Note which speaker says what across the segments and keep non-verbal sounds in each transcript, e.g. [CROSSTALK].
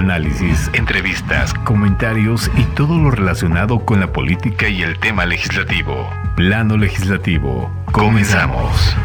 Speaker 1: Análisis, entrevistas, comentarios y todo lo relacionado con la política y el tema legislativo. Plano legislativo. Comenzamos.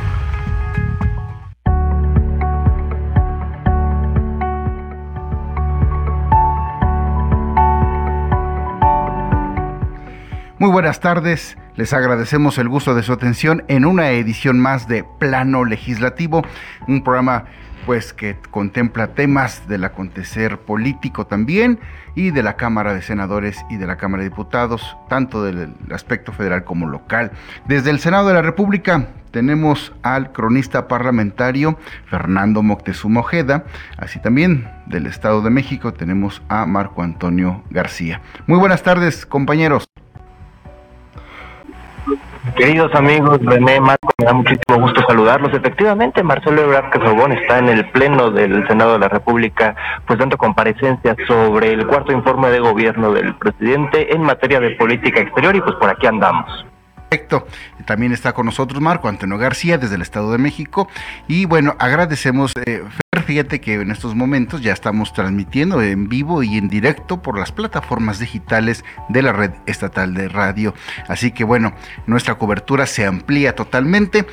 Speaker 2: Muy buenas tardes, les agradecemos el gusto de su atención en una edición más de Plano Legislativo, un programa pues que contempla temas del acontecer político también y de la Cámara de Senadores y de la Cámara de Diputados, tanto del aspecto federal como local. Desde el Senado de la República tenemos al cronista parlamentario Fernando Moctezuma Ojeda, así también del Estado de México tenemos a Marco Antonio García. Muy buenas tardes, compañeros.
Speaker 3: Queridos amigos, René, Marco, me da muchísimo gusto saludarlos. Efectivamente, Marcelo Ebrard Casabón está en el Pleno del Senado de la República, pues dando comparecencia sobre el cuarto informe de gobierno del presidente en materia de política exterior y pues por aquí andamos.
Speaker 2: Perfecto. También está con nosotros Marco Antonio García desde el Estado de México. Y bueno, agradecemos, eh, Fer, fíjate que en estos momentos ya estamos transmitiendo en vivo y en directo por las plataformas digitales de la red estatal de radio. Así que bueno, nuestra cobertura se amplía totalmente.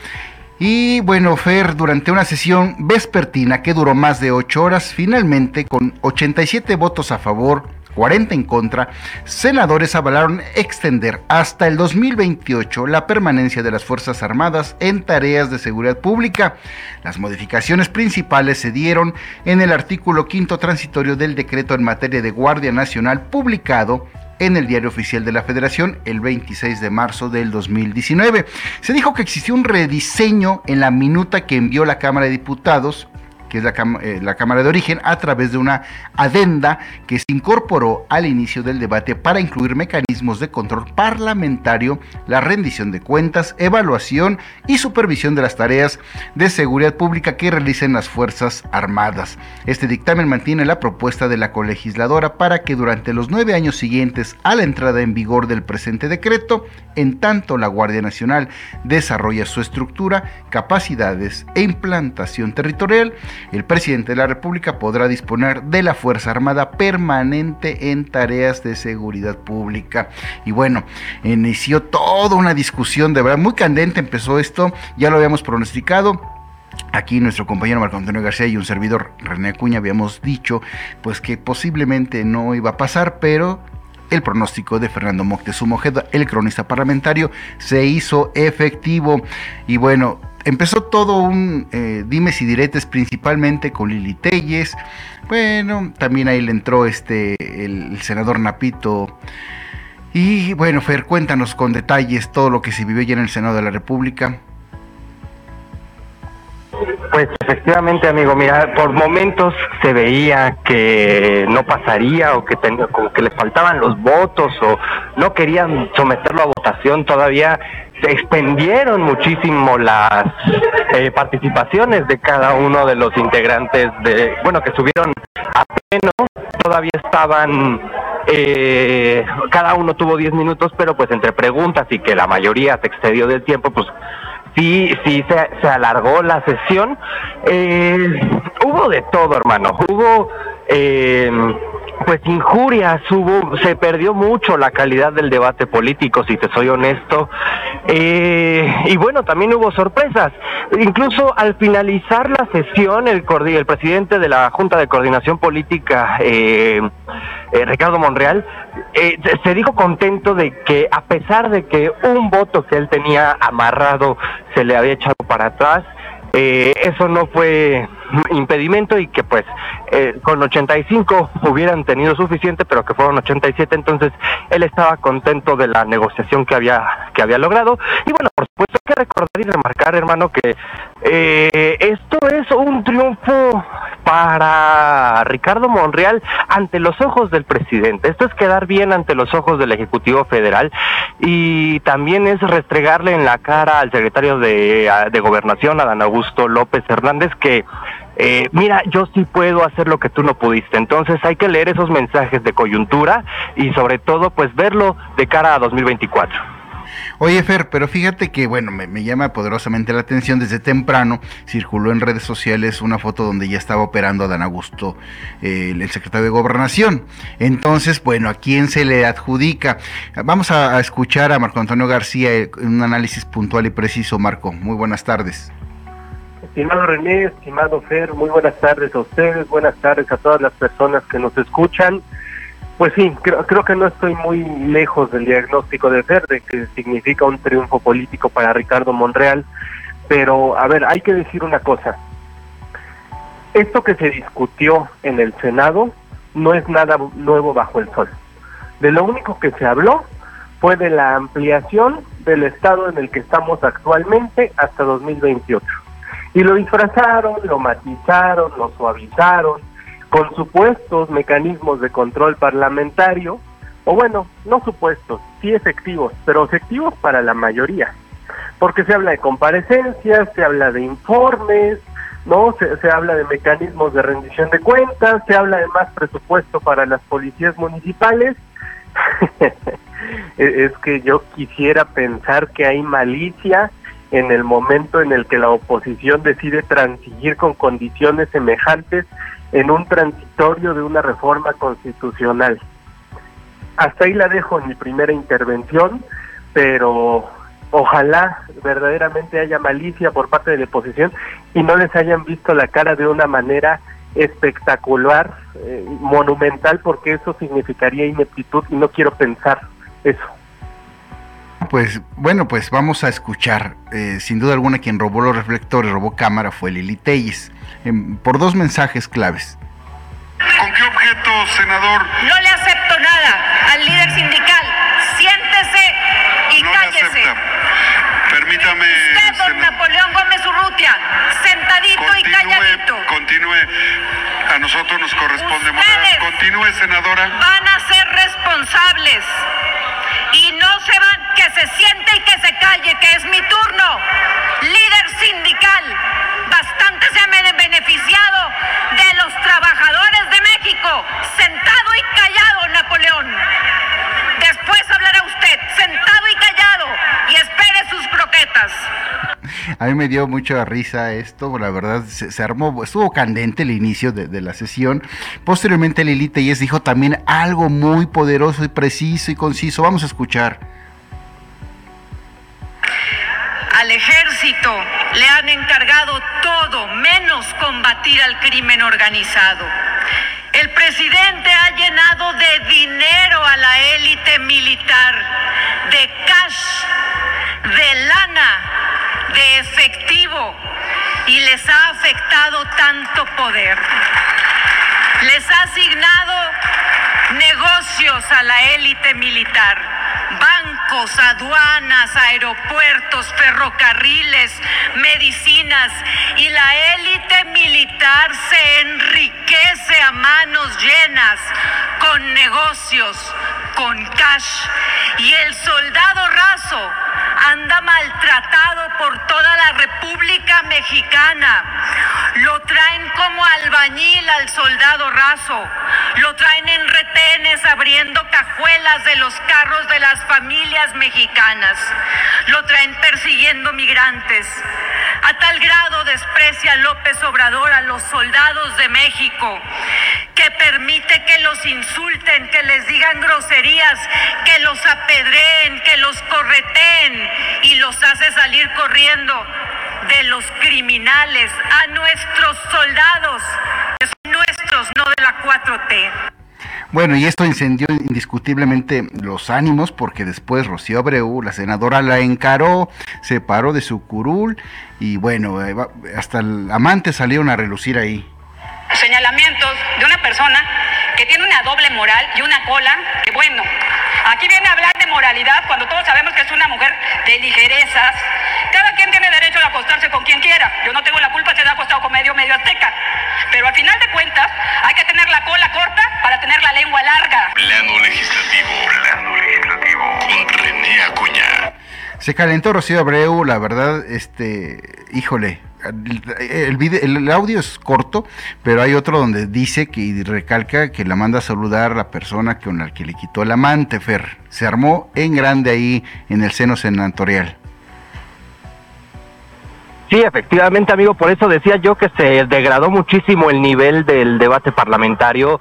Speaker 2: Y bueno, Fer, durante una sesión vespertina que duró más de ocho horas, finalmente con 87 votos a favor, 40 en contra, senadores avalaron extender hasta el 2028 la permanencia de las Fuerzas Armadas en tareas de seguridad pública. Las modificaciones principales se dieron en el artículo quinto transitorio del decreto en materia de Guardia Nacional publicado en el Diario Oficial de la Federación el 26 de marzo del 2019. Se dijo que existió un rediseño en la minuta que envió la Cámara de Diputados que es la, eh, la, Cámara de Origen, a través de una adenda que se incorporó al inicio del debate para incluir mecanismos de control parlamentario, la rendición de cuentas, evaluación y supervisión de las tareas de seguridad pública que realicen las Fuerzas Armadas. Este dictamen mantiene la propuesta de la colegisladora para que durante los nueve años siguientes a la entrada en vigor del presente decreto, en tanto la Guardia Nacional desarrolla su estructura, capacidades e implantación territorial, el presidente de la República podrá disponer de la Fuerza Armada permanente en tareas de seguridad pública. Y bueno, inició toda una discusión de verdad muy candente, empezó esto, ya lo habíamos pronosticado. Aquí nuestro compañero Marco Antonio García y un servidor René Acuña habíamos dicho pues que posiblemente no iba a pasar, pero el pronóstico de Fernando Moctezuma Ojeda, el cronista parlamentario, se hizo efectivo. Y bueno, empezó todo un eh, dimes y diretes principalmente con Lili Telles. Bueno, también ahí le entró este el, senador Napito. Y bueno, Fer, cuéntanos con detalles todo lo que se vivió ya en el Senado de la República.
Speaker 3: Pues efectivamente, amigo, mira, por momentos se veía que no pasaría o que tenía, como que le faltaban los votos o no querían someterlo a votación todavía se expendieron muchísimo las eh, participaciones de cada uno de los integrantes de, bueno, que subieron a pleno, todavía estaban, eh, cada uno tuvo 10 minutos, pero pues entre preguntas y que la mayoría se excedió del tiempo, pues sí, sí se, se alargó la sesión. Eh, hubo de todo, hermano, hubo... Eh, pues injurias, hubo, se perdió mucho la calidad del debate político, si te soy honesto. Eh, y bueno, también hubo sorpresas. Incluso al finalizar la sesión, el, el presidente de la Junta de Coordinación Política, eh, eh, Ricardo Monreal, se dijo contento de que a pesar de que un voto que él tenía amarrado se le había echado para atrás, eso no fue impedimento y que pues eh, con 85 hubieran tenido suficiente, pero que fueron 87, entonces él estaba contento de la negociación que había que había logrado. Y bueno, por supuesto hay que recordar y remarcar, hermano, que eh, esto es un triunfo para Ricardo Monreal ante los ojos del presidente. Esto es quedar bien ante los ojos del Ejecutivo Federal y también es restregarle en la cara al secretario de, de Gobernación, Adán Augusto López Hernández, que eh, mira, yo sí puedo hacer lo que tú no pudiste. Entonces hay que leer esos mensajes de coyuntura y sobre todo pues verlo de cara a 2024.
Speaker 2: Oye, Fer, pero fíjate que, bueno, me, llama poderosamente la atención. Desde temprano circuló en redes sociales una foto donde ya estaba operando Dan Augusto, el secretario de Gobernación. Entonces, bueno, ¿a quién se le adjudica? Vamos a, a escuchar a Marco Antonio García en un análisis puntual y preciso. Marco, muy buenas tardes.
Speaker 4: Estimado René, estimado Fer, muy buenas tardes a ustedes, buenas tardes a todas las personas que nos escuchan. Pues sí, creo, creo que no estoy muy lejos del diagnóstico de Fer, de que significa un triunfo político para Ricardo Monreal, pero a ver, hay que decir una cosa. Esto que se discutió en el Senado no es nada nuevo bajo el sol. De lo único que se habló fue de la ampliación del estado en el que estamos actualmente hasta 2028 y lo disfrazaron, lo matizaron, lo suavizaron con supuestos mecanismos de control parlamentario, o bueno, no supuestos, sí efectivos, pero efectivos para la mayoría, porque se habla de comparecencias, se habla de informes, no se, se habla de mecanismos de rendición de cuentas, se habla de más presupuesto para las policías municipales. [LAUGHS] es que yo quisiera pensar que hay malicia en el momento en el que la oposición decide transigir con condiciones semejantes en un transitorio de una reforma constitucional. Hasta ahí la dejo en mi primera intervención, pero ojalá verdaderamente haya malicia por parte de la oposición y no les hayan visto la cara de una manera espectacular, eh, monumental, porque eso significaría ineptitud y no quiero pensar eso
Speaker 2: pues bueno, pues vamos a escuchar. Eh, sin duda alguna quien robó los reflectores, robó cámara fue Lili Telles, em, por dos mensajes claves.
Speaker 5: ¿Con qué objeto, senador?
Speaker 6: No le acepto nada al líder sindical. Siéntese y
Speaker 5: no
Speaker 6: cállese.
Speaker 5: Le acepta. Permítame.
Speaker 6: Usted, don Napoleón Gómez Urrutia, sentadito y calladito.
Speaker 5: Continúe. A nosotros nos corresponde. Continúe, senadora.
Speaker 6: Van a ser responsables se siente y que se calle, que es mi turno. Líder sindical, bastante se ha beneficiado de los trabajadores de México, sentado y callado, Napoleón. Después hablará usted, sentado y callado, y espere sus croquetas.
Speaker 2: A mí me dio mucha risa esto, la verdad se, armó, estuvo candente el inicio de, la sesión. Posteriormente Lili Telles dijo también algo muy poderoso y preciso y conciso. Vamos a escuchar.
Speaker 6: Al ejército le han encargado todo menos combatir al crimen organizado. El presidente ha llenado de dinero a la élite militar, de cash, de lana de efectivo y les ha afectado tanto poder. Les ha asignado negocios a la élite militar, aduanas, aeropuertos, ferrocarriles, medicinas y la élite militar se enriquece a manos llenas con negocios, con cash y el soldado raso anda maltratado por toda la República Mexicana. Lo traen como albañil al soldado raso. Lo traen en retenes abriendo cajuelas de los carros de las familias mexicanas. Lo traen persiguiendo migrantes. A tal grado desprecia López Obrador a los soldados de México permite que los insulten, que les digan groserías, que los apedreen, que los correteen y los hace salir corriendo de los criminales a nuestros soldados, que son nuestros, no de la 4T.
Speaker 2: Bueno, y esto incendió indiscutiblemente los ánimos porque después Rocío Abreu, la senadora, la encaró, se paró de su curul y bueno, eh, hasta el amante salieron a relucir ahí.
Speaker 7: Señalamientos persona que tiene una doble moral y una cola que bueno, aquí viene a hablar de moralidad cuando todos sabemos que es una mujer de ligerezas. Cada quien tiene derecho a acostarse con quien quiera. Yo no tengo la culpa si se ha acostado con medio medio azteca. Pero al final de cuentas hay que tener la cola corta para tener la lengua larga.
Speaker 1: Plano legislativo, plano legislativo con René Acuña.
Speaker 2: Se calentó Rocío Abreu, la verdad, este, híjole, el, audio es corto, pero hay otro donde dice que y recalca que la manda a saludar la persona con la que le quitó el amante, Fer. Se armó en grande ahí en el seno senatorial.
Speaker 3: Sí, efectivamente, amigo, por eso decía yo que se degradó muchísimo el nivel del debate parlamentario.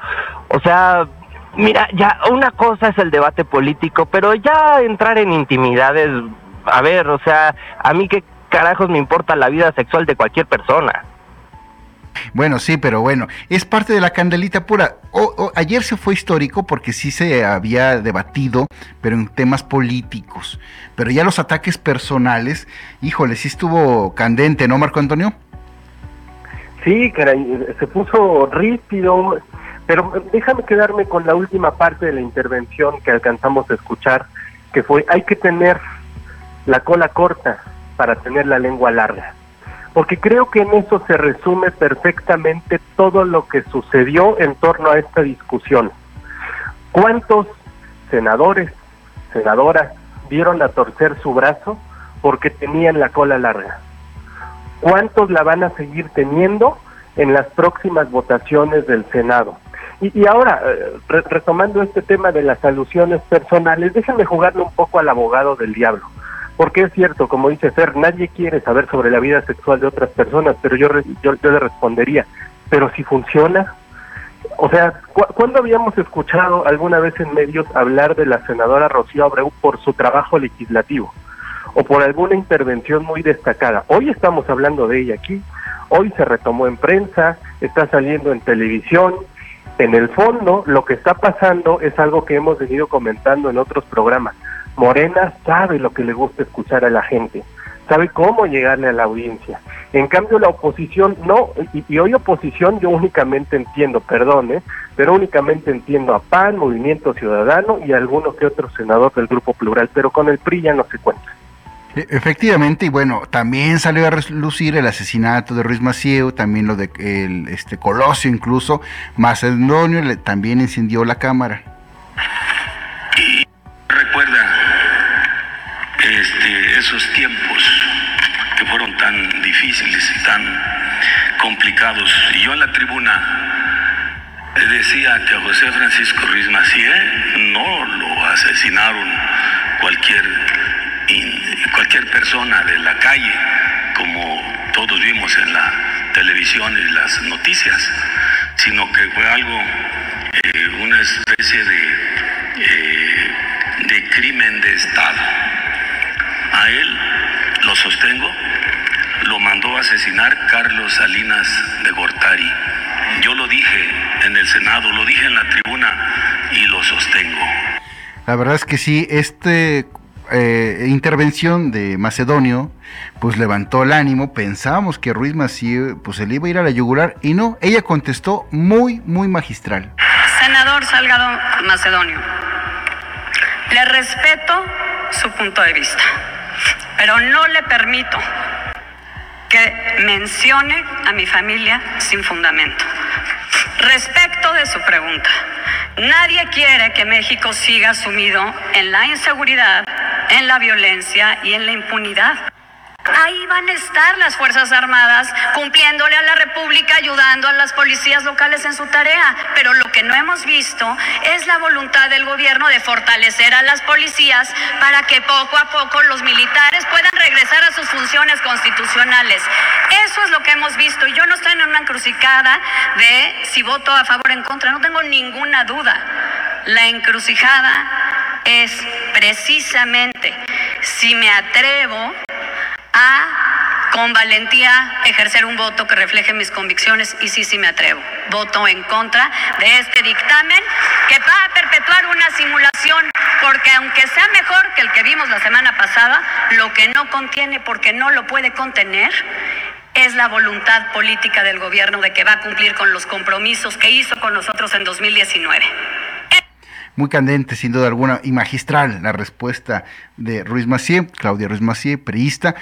Speaker 3: O sea, mira, ya una cosa es el debate político, pero ya entrar en intimidades, a ver, o sea, a mí qué carajos me importa la vida sexual de cualquier persona.
Speaker 2: Bueno, sí, pero bueno, es parte de la candelita pura. ayer se fue histórico porque sí se había debatido, pero en temas políticos. Pero ya los ataques personales, híjole, sí estuvo candente, ¿no, Marco Antonio?
Speaker 4: Sí, caray, se puso rípido, pero déjame quedarme con la última parte de la intervención que alcanzamos a escuchar, que fue, hay que tener la cola corta para tener la lengua larga porque creo que en eso se resume perfectamente todo lo que sucedió en torno a esta discusión. ¿Cuántos senadores, senadoras vieron a torcer su brazo porque tenían la cola larga? ¿Cuántos la van a seguir teniendo en las próximas votaciones del Senado? Y, ahora, eh, retomando este tema de las alusiones personales, déjenme jugarle un poco al abogado del diablo. Porque es cierto, como dice Fer, nadie quiere saber sobre la vida sexual de otras personas, pero yo, yo, le respondería, pero si funciona, o sea, ¿cuándo habíamos escuchado alguna vez en medios hablar de la senadora Rocío Abreu por su trabajo legislativo o por alguna intervención muy destacada? Hoy estamos hablando de ella aquí, hoy se retomó en prensa, está saliendo en televisión. En el fondo, lo que está pasando es algo que hemos venido comentando en otros programas. Morena sabe lo que le gusta escuchar a la gente, sabe cómo llegarle a la audiencia. En cambio, la oposición no, y, hoy oposición yo únicamente entiendo, perdón, ¿eh? pero únicamente entiendo a PAN, Movimiento Ciudadano y alguno que otro senador del Grupo Plural, pero con el PRI ya no se cuenta.
Speaker 2: E, efectivamente, y bueno, también salió a relucir el asesinato de Ruiz Macieu, también lo de el, este Colosio incluso, Macedonio también encendió la cámara.
Speaker 8: Recuerda este, esos tiempos que fueron tan difíciles y tan complicados. Y yo en la tribuna decía que a José Francisco Ruiz Macié no lo asesinaron cualquier, cualquier persona de la calle, como todos vimos en la televisión y las noticias, sino que fue algo, eh, una especie de, eh, de crimen de Estado a él, lo sostengo, lo mandó a asesinar Carlos Salinas de Gortari. Yo lo dije en el Senado, lo dije en la tribuna y lo sostengo.
Speaker 2: La verdad es que sí, este eh, intervención de Macedonio, pues levantó el ánimo, pensábamos que Ruiz Maciú, pues se le iba a ir a la yugular, y no, ella contestó muy, muy magistral.
Speaker 9: Senador Salgado Macedonio, le respeto su punto de vista pero no le permito que mencione a mi familia sin fundamento. Respecto de su pregunta, nadie quiere que México siga sumido en la inseguridad, en la violencia y en la impunidad. Ahí van a estar las Fuerzas Armadas cumpliéndole a la República, ayudando a las policías locales en su tarea. Pero lo que no hemos visto es la voluntad del gobierno de fortalecer a las policías para que poco a poco los militares puedan regresar a sus funciones constitucionales. Eso es lo que hemos visto. Y yo no estoy en una encrucijada de si voto a favor o en contra. No tengo ninguna duda. La encrucijada es precisamente si me atrevo a con valentía ejercer un voto que refleje mis convicciones y sí, sí me atrevo. Voto en contra de este dictamen que va a perpetuar una simulación porque aunque sea mejor que el que vimos la semana pasada, lo que no contiene porque no lo puede contener es la voluntad política del gobierno de que va a cumplir con los compromisos que hizo con nosotros en 2019
Speaker 2: muy candente, sin duda alguna, y magistral la respuesta de Ruiz Macié, Claudia Ruiz Macié, priista.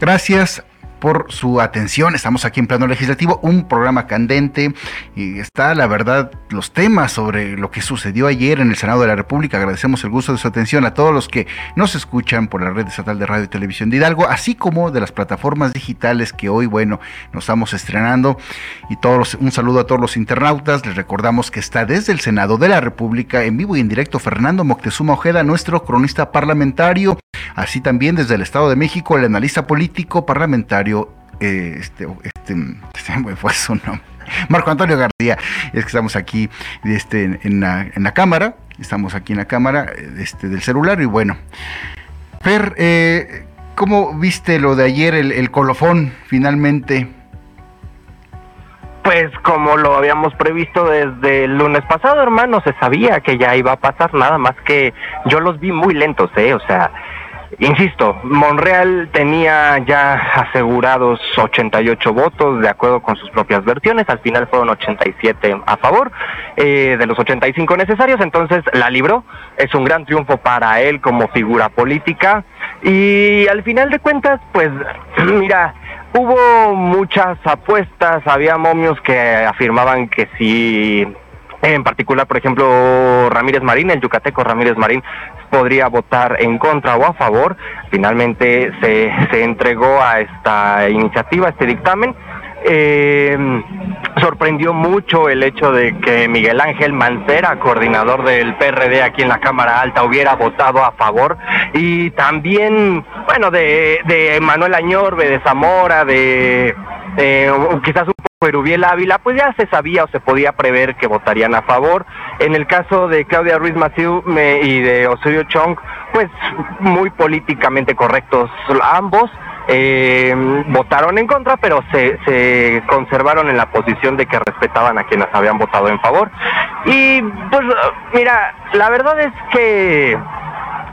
Speaker 2: gracias por su atención. Estamos aquí en Plano Legislativo, un programa candente y está, la verdad, los temas sobre lo que sucedió ayer en el Senado de la República. Agradecemos el gusto de su atención a todos los que nos escuchan por la red estatal de radio y televisión de Hidalgo, así como de las plataformas digitales que hoy, bueno, nos estamos estrenando. Y todos un saludo a todos los internautas. Les recordamos que está desde el Senado de la República en vivo y en directo Fernando Moctezuma Ojeda, nuestro cronista parlamentario. Así también desde el Estado de México, el analista político parlamentario, eh, este, este, [LAUGHS] fue su nombre. Marco Antonio García, es que estamos aquí este, en, la, cámara, estamos aquí en la cámara este, del celular y bueno. Fer, eh, ¿cómo viste lo de ayer, el, el colofón finalmente?
Speaker 3: Pues como lo habíamos previsto desde el lunes pasado, hermano, se sabía que ya iba a pasar, nada más que yo los vi muy lentos, ¿eh? O sea, Insisto, Monreal tenía ya asegurados 88 votos de acuerdo con sus propias versiones, al final fueron 87 a favor eh, de los 85 necesarios, entonces la libró, es un gran triunfo para él como figura política. Y al final de cuentas, pues [CLEARS THROAT] mira, hubo muchas apuestas, había momios que afirmaban que si en particular, por ejemplo, Ramírez Marín, el yucateco Ramírez Marín, podría votar en contra o a favor. Finalmente se, se entregó a esta iniciativa, a este dictamen. Eh, sorprendió mucho el hecho de que Miguel Ángel Mancera, coordinador del PRD aquí en la Cámara Alta, hubiera votado a favor. Y también, bueno, de, de Manuel Añorbe, de Zamora, de eh, quizás un poco Erubiel Ávila, pues ya se sabía o se podía prever que votarían a favor. En el caso de Claudia Ruiz Maciú y de Osorio Chong, pues muy políticamente correctos ambos. Eh, votaron en contra, pero se, se conservaron en la posición de que respetaban a quienes habían votado en favor. Y pues mira, la verdad es que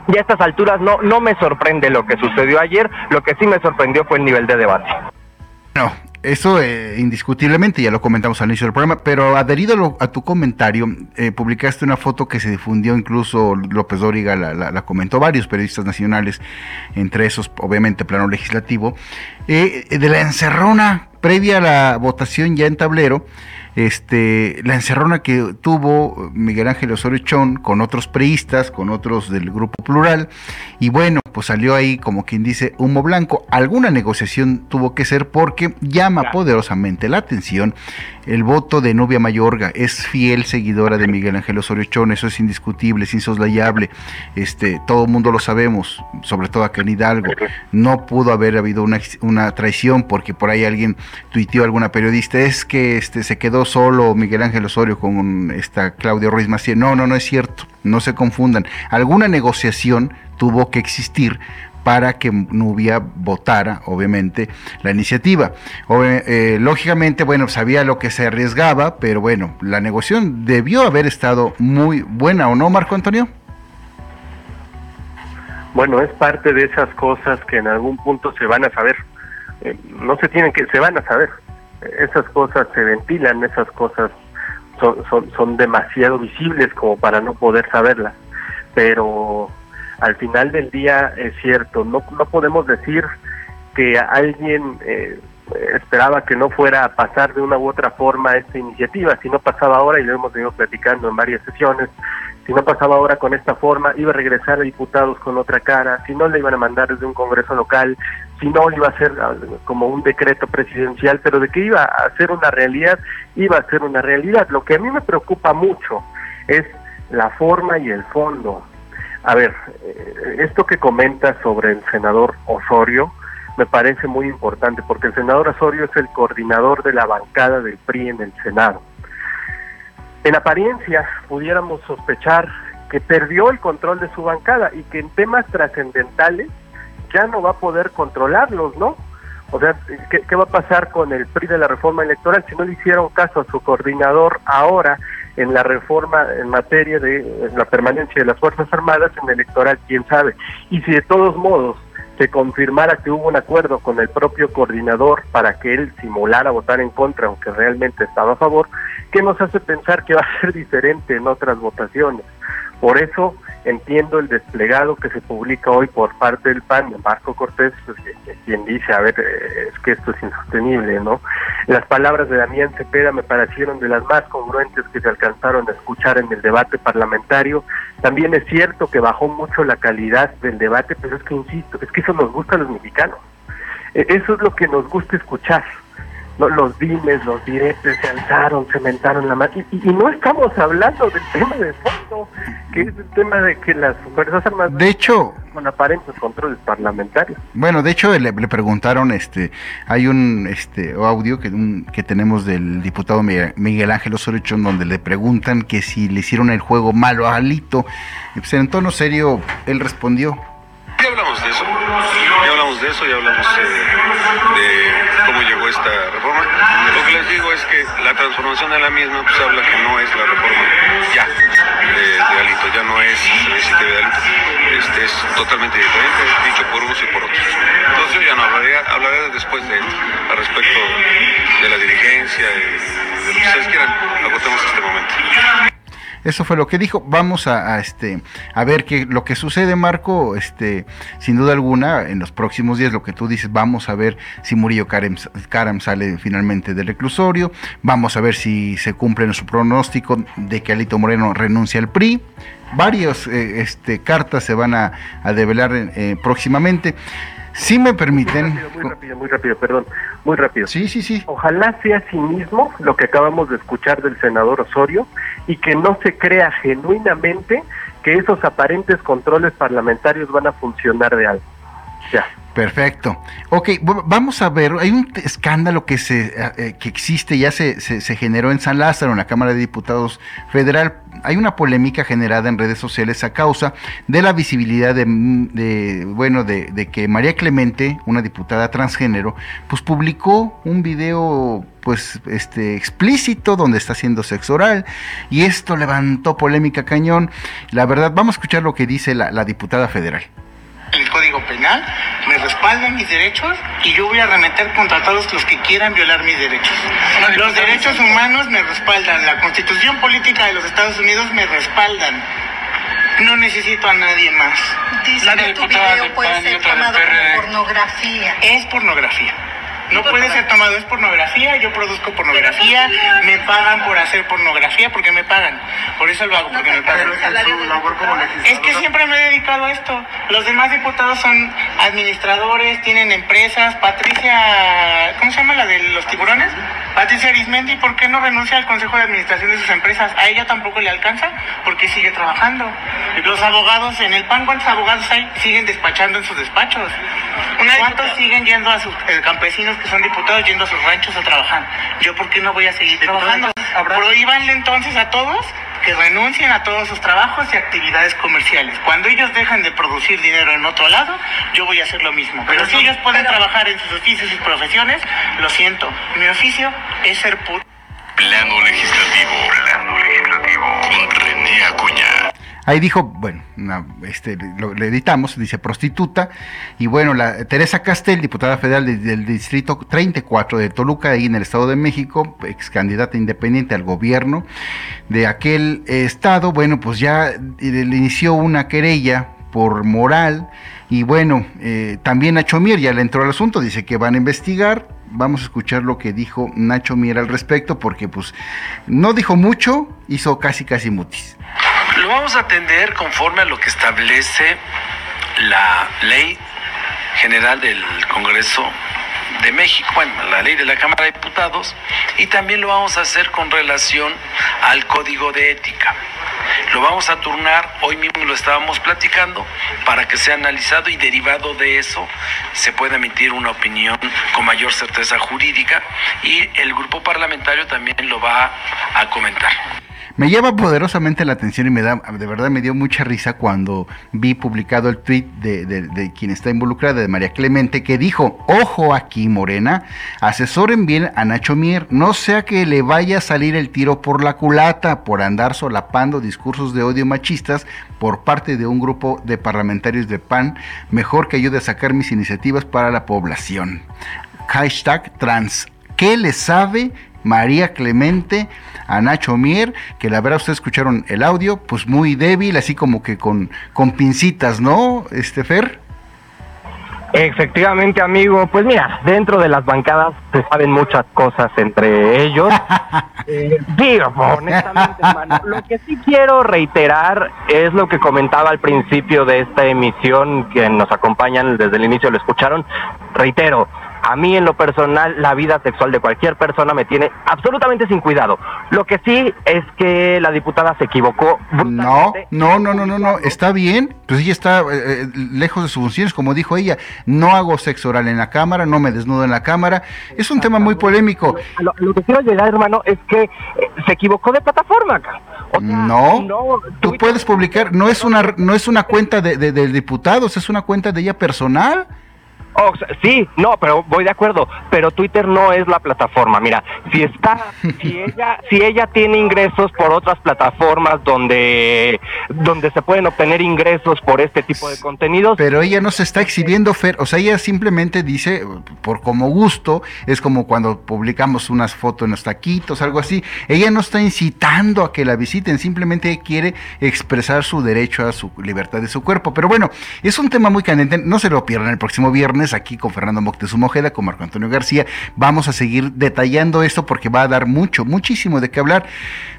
Speaker 3: ya a estas alturas no, no me sorprende lo que sucedió ayer, lo que sí me sorprendió fue el nivel de debate.
Speaker 2: No, eso eh, indiscutiblemente, ya lo comentamos al inicio del programa, pero adherido a, tu comentario, eh, publicaste una foto que se difundió, incluso López Dóriga la, la, comentó varios periodistas nacionales, entre esos obviamente plano legislativo, eh, de la encerrona previa a la votación ya en tablero, este, la encerrona que tuvo Miguel Ángel Osorio Chón con otros priistas, con otros del grupo plural, y bueno, pues salió ahí como quien dice humo blanco. Alguna negociación tuvo que ser porque llama poderosamente la atención el voto de Nubia Mayorga. Es fiel seguidora de Miguel Ángel Osorio Chón, eso es indiscutible, es insoslayable. Este, todo el mundo lo sabemos, sobre todo acá en Hidalgo. No pudo haber habido una, una traición porque por ahí alguien tuiteó alguna periodista, es que este se quedó solo Miguel Ángel Osorio con esta Claudio Ruiz Maciel. No, no, no es cierto. No se confundan. Alguna negociación tuvo que existir para que Nubia votara, obviamente, la iniciativa. Eh, lógicamente, bueno, sabía lo que se arriesgaba, pero bueno, la negociación debió haber estado muy buena, ¿o no, Marco Antonio?
Speaker 4: Bueno, es parte de esas cosas que en algún punto se van a saber. Eh, no se tienen que, se van a saber esas cosas se ventilan, esas cosas son, son, son demasiado visibles como para no poder saberlas. Pero al final del día es cierto, no, no podemos decir que alguien eh, esperaba que no fuera a pasar de una u otra forma esta iniciativa, si no pasaba ahora, y lo hemos venido platicando en varias sesiones, si no pasaba ahora con esta forma, iba a regresar a diputados con otra cara, si no le iban a mandar desde un Congreso local, si no iba a ser ah, como un decreto presidencial, pero de que iba a ser una realidad, iba a ser una realidad. Lo que a mí me preocupa mucho es la forma y el fondo. A ver, eh, esto que comenta sobre el senador Osorio me parece muy importante, porque el senador Osorio es el coordinador de la bancada del PRI en el Senado. En apariencia, pudiéramos sospechar que perdió el control de su bancada y que en temas trascendentales ya no va a poder controlarlos, ¿no? O sea, ¿qué, va a pasar con el PRI de la reforma electoral si no le hicieron caso a su coordinador ahora en la reforma en materia de la permanencia de las Fuerzas Armadas en electoral, quién sabe? Y si de todos modos se confirmara que hubo un acuerdo con el propio coordinador para que él simulara votar en contra, aunque realmente estaba a favor, ¿qué nos hace pensar que va a ser [LAUGHS] diferente en otras votaciones? Por eso entiendo el desplegado que se publica hoy por parte del PAN de Marco Cortés, pues, quien dice, a ver, eh, es que esto es insostenible, ¿no? Las palabras de Damián Cepeda me parecieron de las más congruentes que se alcanzaron a escuchar en el debate parlamentario. También es cierto que bajó mucho la calidad del debate, pero es que, insisto, es que eso nos gusta a los mexicanos. E, eso es lo que nos gusta escuchar los dimes, los diretes se alzaron, cementaron la mano. Y, no estamos hablando del tema de fondo, que es el tema de que las Fuerzas Armadas...
Speaker 2: De hecho...
Speaker 4: Con aparentes controles parlamentarios.
Speaker 2: Bueno, de hecho le, preguntaron, este, hay un este audio que, que tenemos del diputado Miguel Ángel Osorio donde le preguntan que si le hicieron el juego malo a Alito. Y pues en tono serio, él respondió.
Speaker 10: Ya hablamos de eso, ya hablamos de eso, ya hablamos eh, de esta reforma. Lo que les digo es que la transformación de la misma pues habla que no es la reforma ya de, Alito, ya no es el de Alito, este, es totalmente diferente, dicho por unos y por otros. Entonces yo ya no hablaré, hablaré después de al respecto de la dirigencia y de lo que ustedes quieran, agotemos este momento.
Speaker 2: Eso fue lo que dijo. Vamos a, este a ver qué lo que sucede, Marco. Este, sin duda alguna, en los próximos días, lo que tú dices, vamos a ver si Murillo Karam, sale finalmente del reclusorio. Vamos a ver si se cumple nuestro pronóstico de que Alito Moreno renuncia al PRI. Varias eh, este, cartas se van a, develar eh, próximamente. Si me permiten.
Speaker 4: Muy rápido, muy rápido, perdón. Muy rápido.
Speaker 2: Sí, sí, sí.
Speaker 4: Ojalá sea sí mismo lo que acabamos de escuchar del senador Osorio y que no se crea genuinamente que esos aparentes controles parlamentarios van a funcionar de algo. Ya.
Speaker 2: Perfecto. Ok, vamos a ver, hay un escándalo que se eh, eh, que existe, ya se, se, generó en San Lázaro, en la Cámara de Diputados Federal. Hay una polémica generada en redes sociales a causa de la visibilidad de, bueno, de, de, que María Clemente, una diputada transgénero, pues publicó un video pues este explícito donde está haciendo sexo oral y esto levantó polémica cañón. La verdad, vamos a escuchar lo que dice la, la diputada federal
Speaker 11: Código Penal, me respaldan mis derechos y yo voy a remeter contra todos los que quieran violar mis derechos. Los derechos humanos me respaldan, la Constitución Política de los Estados Unidos me respaldan. No necesito a nadie más.
Speaker 12: Dice la que tu video puede ser como pornografía.
Speaker 11: Es pornografía. No puede ser tomado, es pornografía, yo produzco pornografía, me pagan por hacer pornografía porque me pagan. Por eso lo hago, porque me pagan. Es que siempre me he dedicado a esto. Los demás diputados son administradores, tienen empresas. Patricia, ¿cómo se llama la de los tiburones? Patricia Arismendi, ¿por qué no renuncia al consejo de administración de sus empresas? A ella tampoco le alcanza porque sigue trabajando. Los abogados en el PAN, ¿cuántos abogados hay? Siguen despachando en sus despachos. ¿Cuántos siguen yendo a sus eh, campesinos que son diputados yendo a sus ranchos a trabajar. ¿Yo por qué no voy a seguir trabajando? Prohíbanle entonces a todos que renuncien a todos sus trabajos y actividades comerciales. Cuando ellos dejan de producir dinero en otro lado, yo voy a hacer lo mismo. Pero, si ellos pueden trabajar en sus oficios y profesiones, lo siento. Mi oficio es ser puto.
Speaker 1: Plano legislativo. Plano legislativo.
Speaker 2: Ahí dijo, bueno, este, lo, le editamos, dice prostituta. Y bueno, la Teresa Castel, diputada federal del distrito 34 de Toluca, ahí en el Estado de México, ex candidata independiente al gobierno de aquel estado, bueno, pues ya le inició una querella por moral. Y bueno, eh, también Nacho Mier ya le entró al asunto, dice que van a investigar. Vamos a escuchar lo que dijo Nacho Mier al respecto, porque pues no dijo mucho, hizo casi casi mutis.
Speaker 13: Vamos a atender conforme a lo que establece la ley general del Congreso de México, bueno, la ley de la Cámara de Diputados, y también lo vamos a hacer con relación al código de ética. Lo vamos a turnar, hoy mismo lo estábamos platicando, para que sea analizado y derivado de eso se pueda emitir una opinión con mayor certeza jurídica y el grupo parlamentario también lo va a comentar.
Speaker 2: Me llama poderosamente la atención y me da, de verdad me dio mucha risa cuando vi publicado el tweet de, quien está involucrada, de María Clemente, que dijo, ojo aquí Morena, asesoren bien a Nacho Mier, no sea que le vaya a salir el tiro por la culata por andar solapando discursos de odio machistas por parte de un grupo de parlamentarios de PAN, mejor que ayude a sacar mis iniciativas para la población. Hashtag trans. ¿Qué le sabe María Clemente a Nacho Mier, que la verdad ustedes escucharon el audio, pues muy débil, así como que con, con pincitas, ¿no, este Fer?
Speaker 3: Efectivamente, amigo. Pues mira, dentro de las bancadas se saben muchas cosas entre ellos. [LAUGHS] eh, digo, honestamente, hermano, lo que sí quiero reiterar es lo que comentaba al principio de esta emisión, que nos acompañan desde el inicio lo escucharon. Reitero, a mí en lo personal la vida sexual de cualquier persona me tiene absolutamente sin cuidado. Lo que sí es que la diputada se equivocó.
Speaker 2: No, no, no, no, no, no, está bien. Pues ella está eh, eh, lejos de sus funciones, como dijo ella. No hago sexo oral en la cámara, no me desnudo en la cámara. Es un tema muy polémico.
Speaker 3: Lo, lo que quiero llegar, hermano, es que eh, se equivocó de plataforma acá. O sea,
Speaker 2: no,
Speaker 3: no,
Speaker 2: tú puedes publicar, no es una, no es una cuenta de, de, del diputado, es una cuenta de ella personal.
Speaker 3: Oh, sí, no, pero voy de acuerdo, pero Twitter no es la plataforma. Mira, si está, si ella, si ella tiene ingresos por otras plataformas donde, donde se pueden obtener ingresos por este tipo de contenidos.
Speaker 2: Pero ella no se está exhibiendo, Fer, o sea, ella simplemente dice, por como gusto, es como cuando publicamos unas fotos en los taquitos, algo así. Ella no está incitando a que la visiten, simplemente quiere expresar su derecho a su libertad de su cuerpo. Pero bueno, es un tema muy candente, no se lo pierdan el próximo viernes aquí con Fernando Moctezuma Ojeda, con Marco Antonio García. Vamos a seguir detallando esto porque va a dar mucho, muchísimo de qué hablar.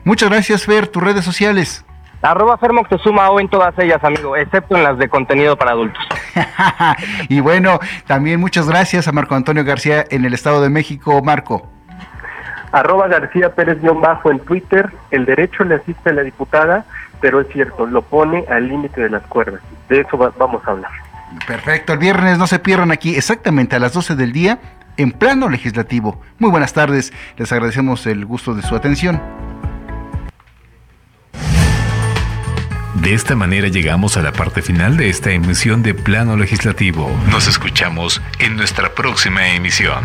Speaker 2: Muchas gracias, Fer, tus redes sociales.
Speaker 3: Arroba Fer Moctezuma o en todas ellas, amigo, excepto en las de contenido para adultos. [LAUGHS]
Speaker 2: y bueno, también muchas gracias a Marco Antonio García en el Estado de México. Marco.
Speaker 4: Arroba García Pérez bajo en Twitter. El derecho le asiste a la diputada, pero es cierto, lo pone al límite de las cuerdas. De eso va, vamos a hablar.
Speaker 2: Perfecto, el viernes no se pierdan aquí exactamente a las 12 del día en plano legislativo. Muy buenas tardes, les agradecemos el gusto de su atención.
Speaker 1: De esta manera llegamos a la parte final de esta emisión de Plano Legislativo. Nos escuchamos en nuestra próxima emisión.